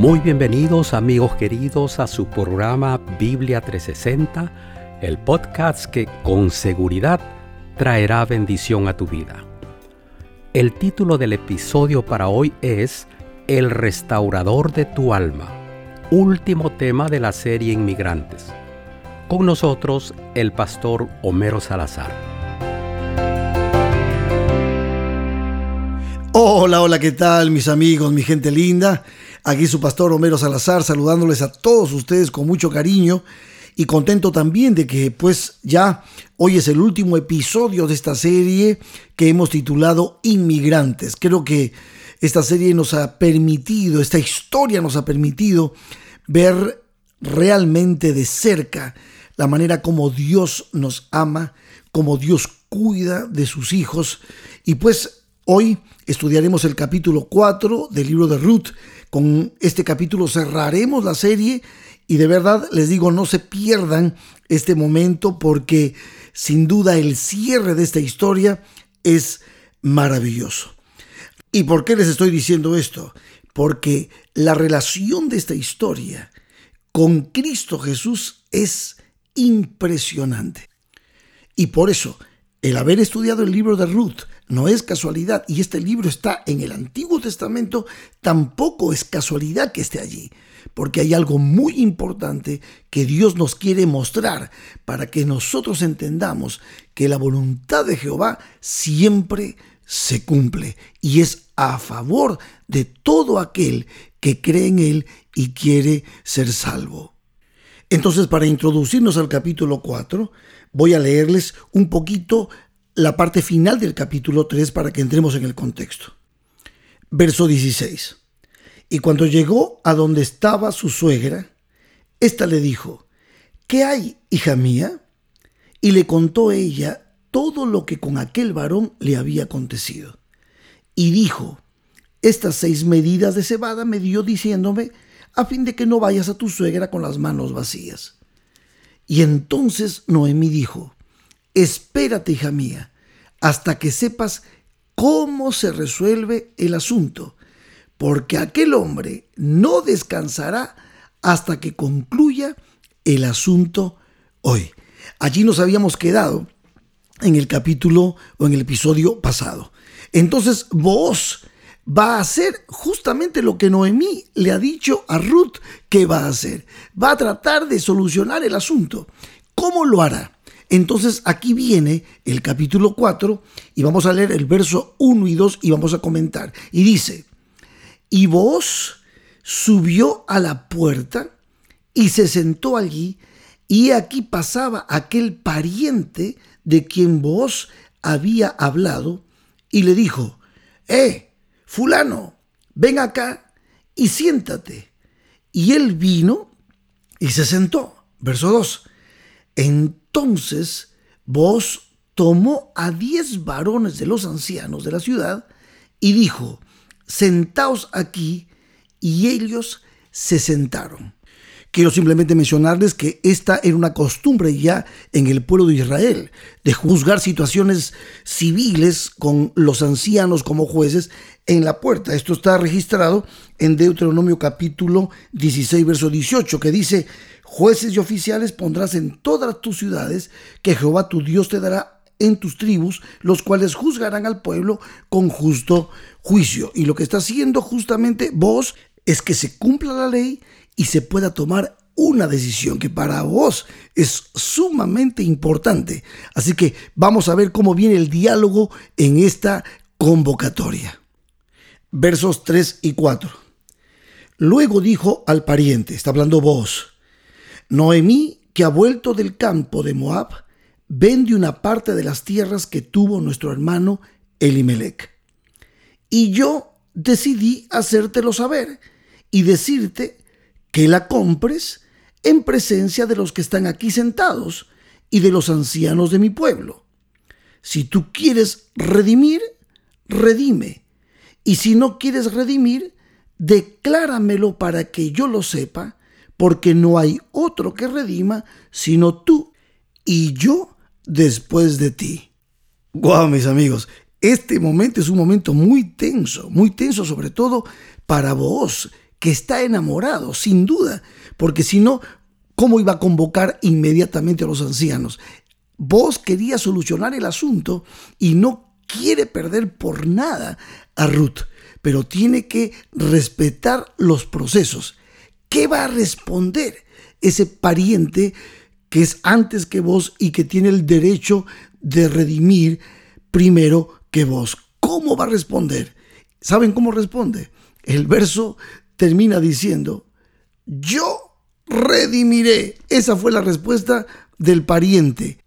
Muy bienvenidos amigos queridos a su programa Biblia 360, el podcast que con seguridad traerá bendición a tu vida. El título del episodio para hoy es El restaurador de tu alma, último tema de la serie Inmigrantes. Con nosotros el pastor Homero Salazar. Hola, hola, ¿qué tal mis amigos, mi gente linda? Aquí su pastor Homero Salazar saludándoles a todos ustedes con mucho cariño y contento también de que pues ya hoy es el último episodio de esta serie que hemos titulado Inmigrantes. Creo que esta serie nos ha permitido, esta historia nos ha permitido ver realmente de cerca la manera como Dios nos ama, como Dios cuida de sus hijos y pues Hoy estudiaremos el capítulo 4 del libro de Ruth. Con este capítulo cerraremos la serie y de verdad les digo, no se pierdan este momento porque sin duda el cierre de esta historia es maravilloso. ¿Y por qué les estoy diciendo esto? Porque la relación de esta historia con Cristo Jesús es impresionante. Y por eso, el haber estudiado el libro de Ruth, no es casualidad y este libro está en el Antiguo Testamento, tampoco es casualidad que esté allí, porque hay algo muy importante que Dios nos quiere mostrar para que nosotros entendamos que la voluntad de Jehová siempre se cumple y es a favor de todo aquel que cree en Él y quiere ser salvo. Entonces, para introducirnos al capítulo 4, voy a leerles un poquito la parte final del capítulo 3 para que entremos en el contexto. Verso 16. Y cuando llegó a donde estaba su suegra, ésta le dijo, ¿qué hay, hija mía? Y le contó ella todo lo que con aquel varón le había acontecido. Y dijo, estas seis medidas de cebada me dio diciéndome, a fin de que no vayas a tu suegra con las manos vacías. Y entonces Noemí dijo, espérate, hija mía, hasta que sepas cómo se resuelve el asunto, porque aquel hombre no descansará hasta que concluya el asunto hoy. Allí nos habíamos quedado en el capítulo o en el episodio pasado. Entonces vos va a hacer justamente lo que Noemí le ha dicho a Ruth que va a hacer. Va a tratar de solucionar el asunto. ¿Cómo lo hará? Entonces aquí viene el capítulo 4 y vamos a leer el verso 1 y 2 y vamos a comentar. Y dice, y vos subió a la puerta y se sentó allí y aquí pasaba aquel pariente de quien vos había hablado y le dijo, eh, fulano, ven acá y siéntate. Y él vino y se sentó. Verso 2. Entonces vos tomó a diez varones de los ancianos de la ciudad y dijo, sentaos aquí, y ellos se sentaron. Quiero simplemente mencionarles que esta era una costumbre ya en el pueblo de Israel, de juzgar situaciones civiles con los ancianos como jueces en la puerta. Esto está registrado en Deuteronomio capítulo 16, verso 18, que dice, jueces y oficiales pondrás en todas tus ciudades, que Jehová tu Dios te dará en tus tribus, los cuales juzgarán al pueblo con justo juicio. Y lo que está haciendo justamente vos es que se cumpla la ley y se pueda tomar una decisión que para vos es sumamente importante. Así que vamos a ver cómo viene el diálogo en esta convocatoria. Versos 3 y 4. Luego dijo al pariente, está hablando vos, Noemí, que ha vuelto del campo de Moab, vende una parte de las tierras que tuvo nuestro hermano Elimelech. Y yo decidí hacértelo saber y decirte que la compres en presencia de los que están aquí sentados y de los ancianos de mi pueblo. Si tú quieres redimir, redime. Y si no quieres redimir, decláramelo para que yo lo sepa porque no hay otro que redima sino tú y yo después de ti. Guau, mis amigos, este momento es un momento muy tenso, muy tenso sobre todo para vos, que está enamorado, sin duda, porque si no, ¿cómo iba a convocar inmediatamente a los ancianos? Vos quería solucionar el asunto y no quiere perder por nada a Ruth, pero tiene que respetar los procesos. ¿Qué va a responder ese pariente que es antes que vos y que tiene el derecho de redimir primero que vos? ¿Cómo va a responder? ¿Saben cómo responde? El verso termina diciendo, yo redimiré. Esa fue la respuesta del pariente.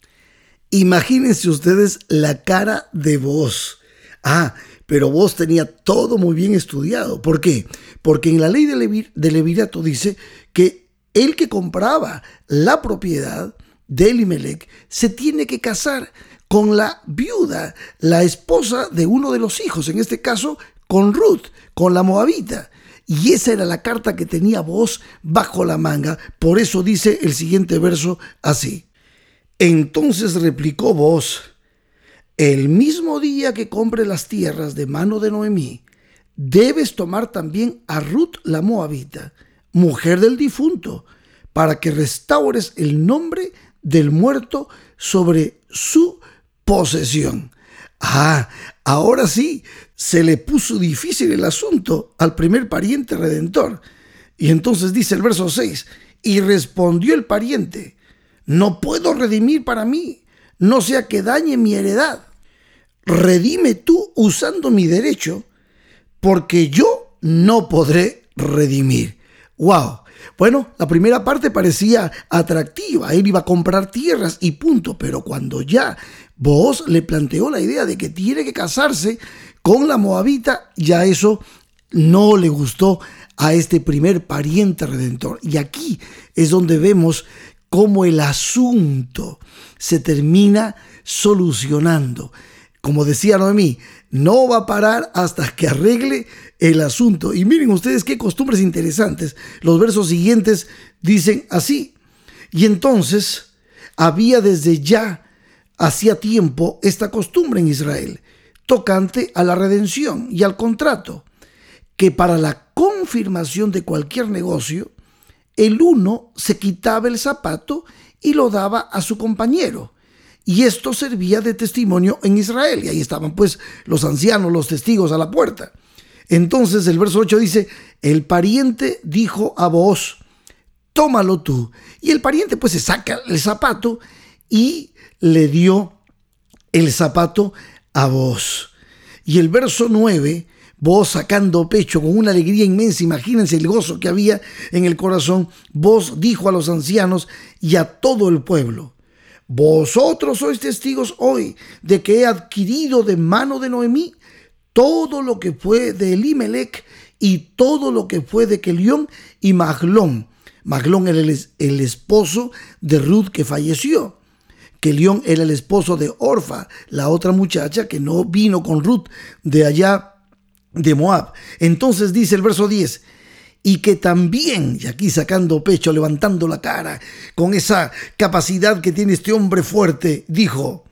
Imagínense ustedes la cara de vos. Ah, pero vos tenía todo muy bien estudiado. ¿Por qué? Porque en la ley de, Levirato dice que el que compraba la propiedad de Elimelech se tiene que casar con la viuda, la esposa de uno de los hijos, en este caso con Ruth, con la moabita. Y esa era la carta que tenía vos bajo la manga. Por eso dice el siguiente verso así. Entonces replicó vos, el mismo día que compre las tierras de mano de Noemí, debes tomar también a Ruth la Moabita, mujer del difunto, para que restaures el nombre del muerto sobre su posesión. Ah, ahora sí, se le puso difícil el asunto al primer pariente redentor. Y entonces dice el verso 6, y respondió el pariente, no puedo redimir para mí, no sea que dañe mi heredad. Redime tú usando mi derecho, porque yo no podré redimir. ¡Wow! Bueno, la primera parte parecía atractiva, él iba a comprar tierras y punto, pero cuando ya vos le planteó la idea de que tiene que casarse con la moabita, ya eso no le gustó a este primer pariente redentor. Y aquí es donde vemos cómo el asunto se termina solucionando. Como decía Noemí, no va a parar hasta que arregle el asunto. Y miren ustedes qué costumbres interesantes. Los versos siguientes dicen así. Y entonces había desde ya, hacía tiempo, esta costumbre en Israel, tocante a la redención y al contrato, que para la confirmación de cualquier negocio, el uno se quitaba el zapato y lo daba a su compañero. Y esto servía de testimonio en Israel. Y ahí estaban pues los ancianos, los testigos a la puerta. Entonces el verso 8 dice, el pariente dijo a vos, tómalo tú. Y el pariente pues se saca el zapato y le dio el zapato a vos. Y el verso 9 vos sacando pecho con una alegría inmensa, imagínense el gozo que había en el corazón, vos dijo a los ancianos y a todo el pueblo, vosotros sois testigos hoy de que he adquirido de mano de Noemí todo lo que fue de Elimelech y todo lo que fue de Kelión y Maglón. Maglón era el, el esposo de Ruth que falleció. Kelión era el esposo de Orfa, la otra muchacha que no vino con Ruth de allá de Moab. Entonces dice el verso 10, y que también, y aquí sacando pecho, levantando la cara, con esa capacidad que tiene este hombre fuerte, dijo,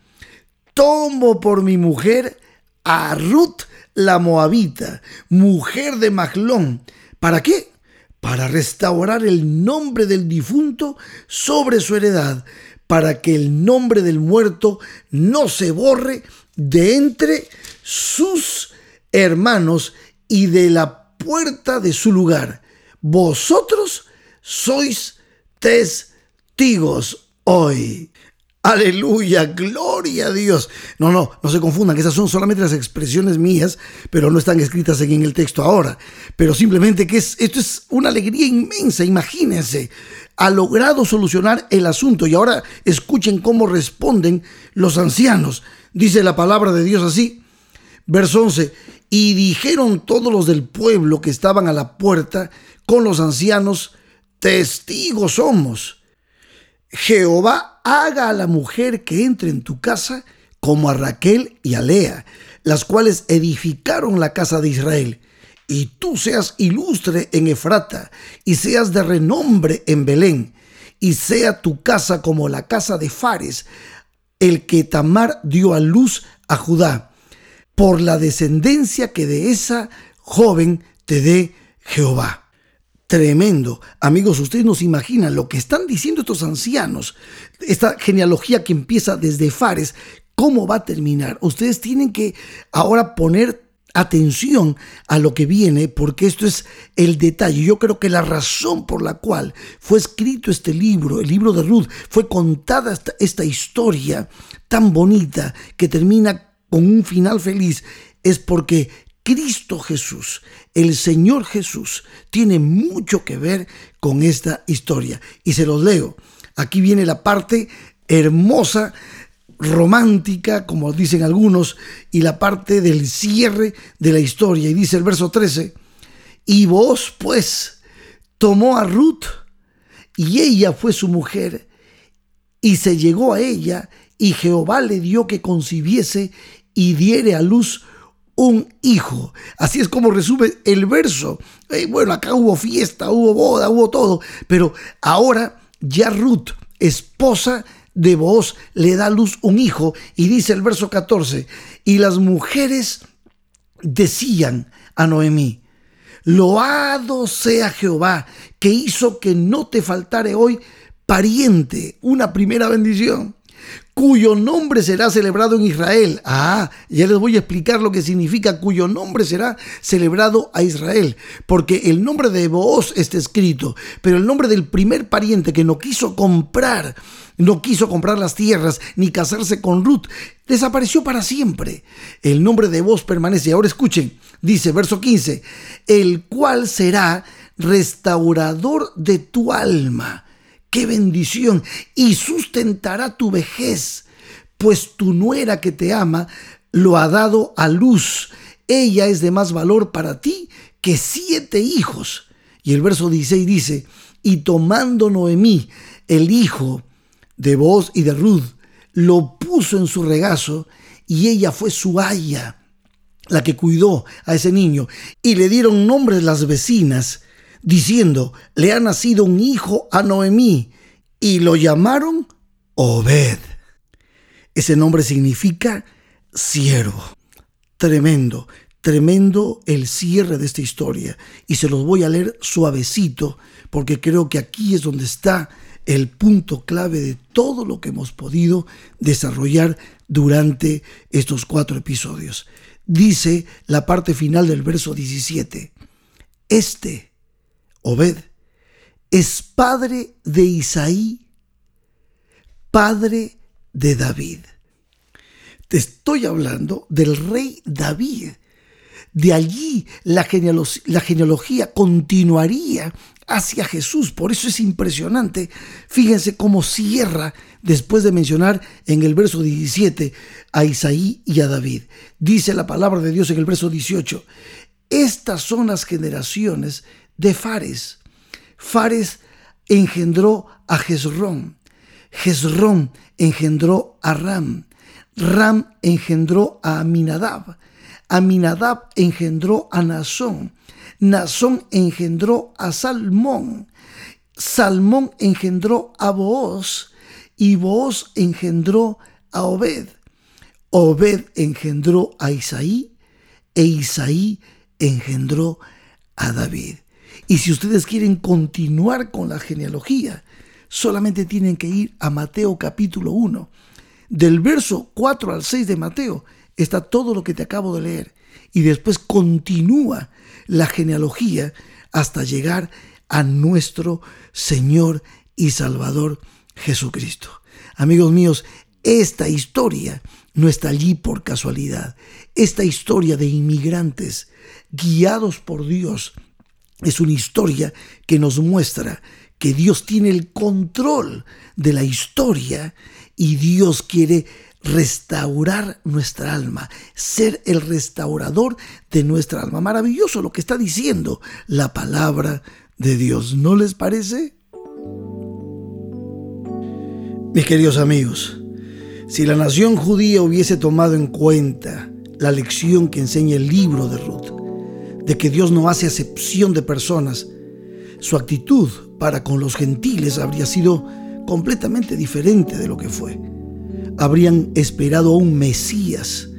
tomo por mi mujer a Ruth la Moabita, mujer de Maglón. ¿Para qué? Para restaurar el nombre del difunto sobre su heredad, para que el nombre del muerto no se borre de entre sus hermanos, y de la puerta de su lugar. Vosotros sois testigos hoy. Aleluya, gloria a Dios. No, no, no se confundan, esas son solamente las expresiones mías, pero no están escritas en el texto ahora. Pero simplemente que es, esto es una alegría inmensa, imagínense. Ha logrado solucionar el asunto y ahora escuchen cómo responden los ancianos. Dice la palabra de Dios así, verso 11, y dijeron todos los del pueblo que estaban a la puerta con los ancianos, testigos somos. Jehová haga a la mujer que entre en tu casa como a Raquel y a Lea, las cuales edificaron la casa de Israel. Y tú seas ilustre en Efrata, y seas de renombre en Belén, y sea tu casa como la casa de Fares, el que Tamar dio a luz a Judá por la descendencia que de esa joven te dé Jehová. Tremendo. Amigos, ustedes nos imaginan lo que están diciendo estos ancianos, esta genealogía que empieza desde Fares, cómo va a terminar. Ustedes tienen que ahora poner atención a lo que viene, porque esto es el detalle. Yo creo que la razón por la cual fue escrito este libro, el libro de Ruth, fue contada esta, esta historia tan bonita que termina con un final feliz, es porque Cristo Jesús, el Señor Jesús, tiene mucho que ver con esta historia. Y se los leo. Aquí viene la parte hermosa, romántica, como dicen algunos, y la parte del cierre de la historia. Y dice el verso 13, y vos pues tomó a Ruth, y ella fue su mujer, y se llegó a ella, y Jehová le dio que concibiese y diere a luz un hijo. Así es como resume el verso. Eh, bueno, acá hubo fiesta, hubo boda, hubo todo, pero ahora ya Ruth, esposa de Boaz, le da luz un hijo y dice el verso 14, y las mujeres decían a Noemí, loado sea Jehová, que hizo que no te faltare hoy pariente, una primera bendición cuyo nombre será celebrado en Israel. Ah, ya les voy a explicar lo que significa cuyo nombre será celebrado a Israel, porque el nombre de Booz está escrito, pero el nombre del primer pariente que no quiso comprar, no quiso comprar las tierras ni casarse con Ruth, desapareció para siempre. El nombre de Booz permanece. Ahora escuchen, dice verso 15, el cual será restaurador de tu alma qué bendición, y sustentará tu vejez, pues tu nuera que te ama lo ha dado a luz. Ella es de más valor para ti que siete hijos. Y el verso 16 dice, y tomando Noemí el hijo de Boz y de Ruth, lo puso en su regazo, y ella fue su haya, la que cuidó a ese niño, y le dieron nombres las vecinas, diciendo, le ha nacido un hijo a Noemí, y lo llamaron Obed. Ese nombre significa siervo. Tremendo, tremendo el cierre de esta historia. Y se los voy a leer suavecito, porque creo que aquí es donde está el punto clave de todo lo que hemos podido desarrollar durante estos cuatro episodios. Dice la parte final del verso 17, este, Obed, es padre de Isaí, padre de David. Te estoy hablando del rey David. De allí la, genealogía continuaría hacia Jesús. Por eso es impresionante. Fíjense cómo cierra después de mencionar en el verso 17 a Isaí y a David. Dice la palabra de Dios en el verso 18. Estas son las generaciones de Fares Fares engendró a Jezrón. Jezrón engendró a Ram. Ram engendró a Aminadab. Aminadab engendró a Nazón. Nazón engendró a Salmón. Salmón engendró a Booz. Y Booz engendró a Obed. Obed engendró a Isaí. E Isaí engendró a David. Y si ustedes quieren continuar con la genealogía, solamente tienen que ir a Mateo capítulo 1. Del verso 4 al 6 de Mateo está todo lo que te acabo de leer. Y después continúa la genealogía hasta llegar a nuestro Señor y Salvador Jesucristo. Amigos míos, esta historia no está allí por casualidad. Esta historia de inmigrantes guiados por Dios es una historia que nos muestra que Dios tiene el control de la historia y Dios quiere restaurar nuestra alma, ser el restaurador de nuestra alma. Maravilloso lo que está diciendo la palabra de Dios, ¿no les parece? Mis queridos amigos, si la nación judía hubiese tomado en cuenta la lección que enseña el libro de Ruth, de que Dios no hace acepción de personas, su actitud para con los gentiles habría sido completamente diferente de lo que fue. Habrían esperado a un Mesías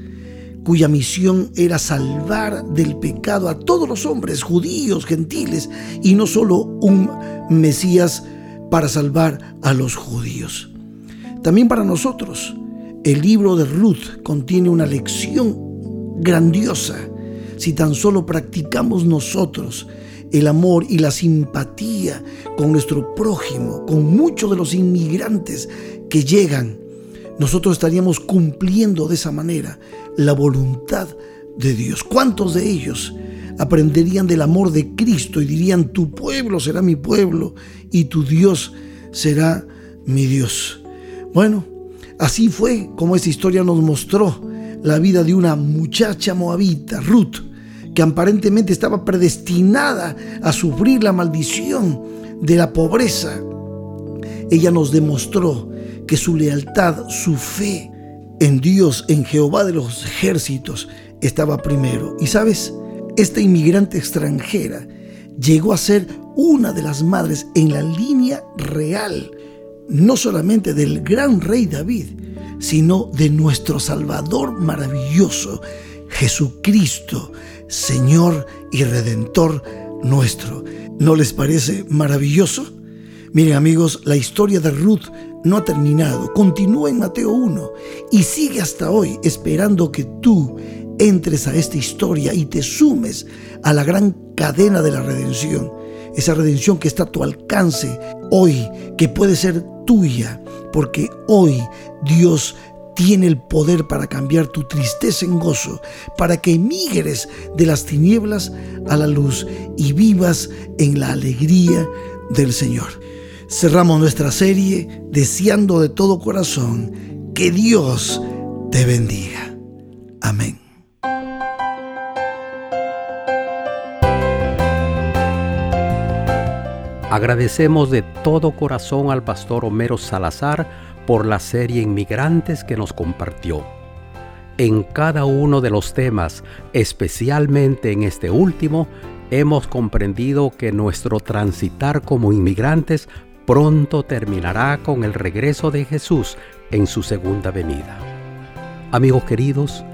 cuya misión era salvar del pecado a todos los hombres, judíos, gentiles, y no solo un Mesías para salvar a los judíos. También para nosotros, el libro de Ruth contiene una lección grandiosa si tan solo practicamos nosotros el amor y la simpatía con nuestro prójimo, con muchos de los inmigrantes que llegan, nosotros estaríamos cumpliendo de esa manera la voluntad de Dios. ¿Cuántos de ellos aprenderían del amor de Cristo y dirían, tu pueblo será mi pueblo y tu Dios será mi Dios? Bueno, así fue como esta historia nos mostró la vida de una muchacha moabita, Ruth, que aparentemente estaba predestinada a sufrir la maldición de la pobreza. Ella nos demostró que su lealtad, su fe en Dios, en Jehová de los ejércitos, estaba primero. Y sabes, esta inmigrante extranjera llegó a ser una de las madres en la línea real, no solamente del gran rey David, sino de nuestro Salvador maravilloso, Jesucristo, Señor y Redentor nuestro. ¿No les parece maravilloso? Miren amigos, la historia de Ruth no ha terminado, continúa en Mateo 1 y sigue hasta hoy esperando que tú entres a esta historia y te sumes a la gran cadena de la redención. Esa redención que está a tu alcance hoy, que puede ser tuya, porque hoy Dios tiene el poder para cambiar tu tristeza en gozo, para que emigres de las tinieblas a la luz y vivas en la alegría del Señor. Cerramos nuestra serie deseando de todo corazón que Dios te bendiga. Amén. Agradecemos de todo corazón al pastor Homero Salazar por la serie Inmigrantes que nos compartió. En cada uno de los temas, especialmente en este último, hemos comprendido que nuestro transitar como inmigrantes pronto terminará con el regreso de Jesús en su segunda venida. Amigos queridos,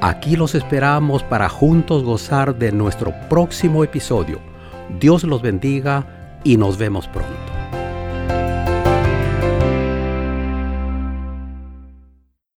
aquí los esperamos para juntos gozar de nuestro próximo episodio. Dios los bendiga y nos vemos pronto.